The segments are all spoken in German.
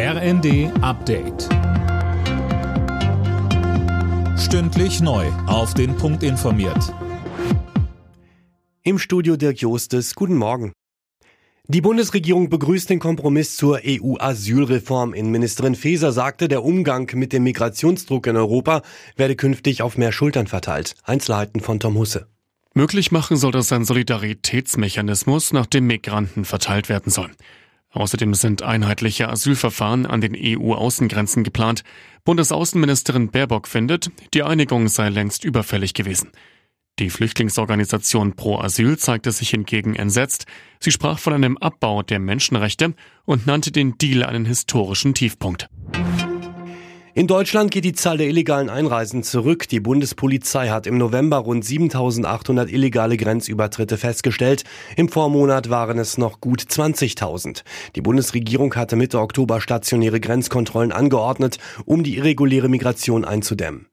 RND Update. Stündlich neu. Auf den Punkt informiert. Im Studio Dirk Jostes. Guten Morgen. Die Bundesregierung begrüßt den Kompromiss zur EU-Asylreform. Innenministerin Faeser sagte, der Umgang mit dem Migrationsdruck in Europa werde künftig auf mehr Schultern verteilt. Einzelheiten von Tom Husse. Möglich machen soll das ein Solidaritätsmechanismus, nach dem Migranten verteilt werden soll. Außerdem sind einheitliche Asylverfahren an den EU-Außengrenzen geplant. Bundesaußenministerin Baerbock findet, die Einigung sei längst überfällig gewesen. Die Flüchtlingsorganisation Pro Asyl zeigte sich hingegen entsetzt. Sie sprach von einem Abbau der Menschenrechte und nannte den Deal einen historischen Tiefpunkt. In Deutschland geht die Zahl der illegalen Einreisen zurück. Die Bundespolizei hat im November rund 7800 illegale Grenzübertritte festgestellt. Im Vormonat waren es noch gut 20.000. Die Bundesregierung hatte Mitte Oktober stationäre Grenzkontrollen angeordnet, um die irreguläre Migration einzudämmen.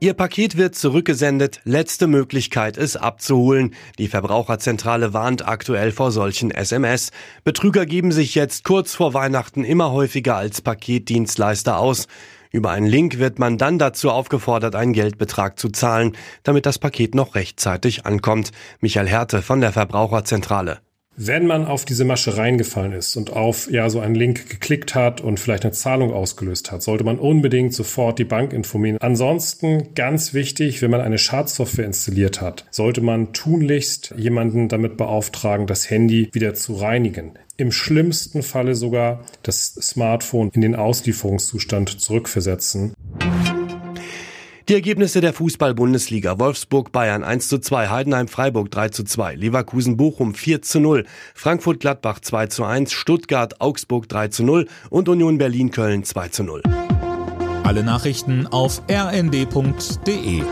Ihr Paket wird zurückgesendet. Letzte Möglichkeit, es abzuholen. Die Verbraucherzentrale warnt aktuell vor solchen SMS. Betrüger geben sich jetzt kurz vor Weihnachten immer häufiger als Paketdienstleister aus. Über einen Link wird man dann dazu aufgefordert, einen Geldbetrag zu zahlen, damit das Paket noch rechtzeitig ankommt. Michael Härte von der Verbraucherzentrale. Wenn man auf diese Masche reingefallen ist und auf ja so einen Link geklickt hat und vielleicht eine Zahlung ausgelöst hat, sollte man unbedingt sofort die Bank informieren. Ansonsten ganz wichtig, wenn man eine Schadsoftware installiert hat, sollte man tunlichst jemanden damit beauftragen, das Handy wieder zu reinigen. Im schlimmsten Falle sogar das Smartphone in den Auslieferungszustand zurückversetzen. Die Ergebnisse der Fußball-Bundesliga. Wolfsburg Bayern 1 zu 2, Heidenheim Freiburg 3 zu 2, Leverkusen Bochum 4 zu 0, Frankfurt Gladbach 2 zu 1, Stuttgart Augsburg 3 zu 0 und Union Berlin Köln 2 zu 0. Alle Nachrichten auf rnd.de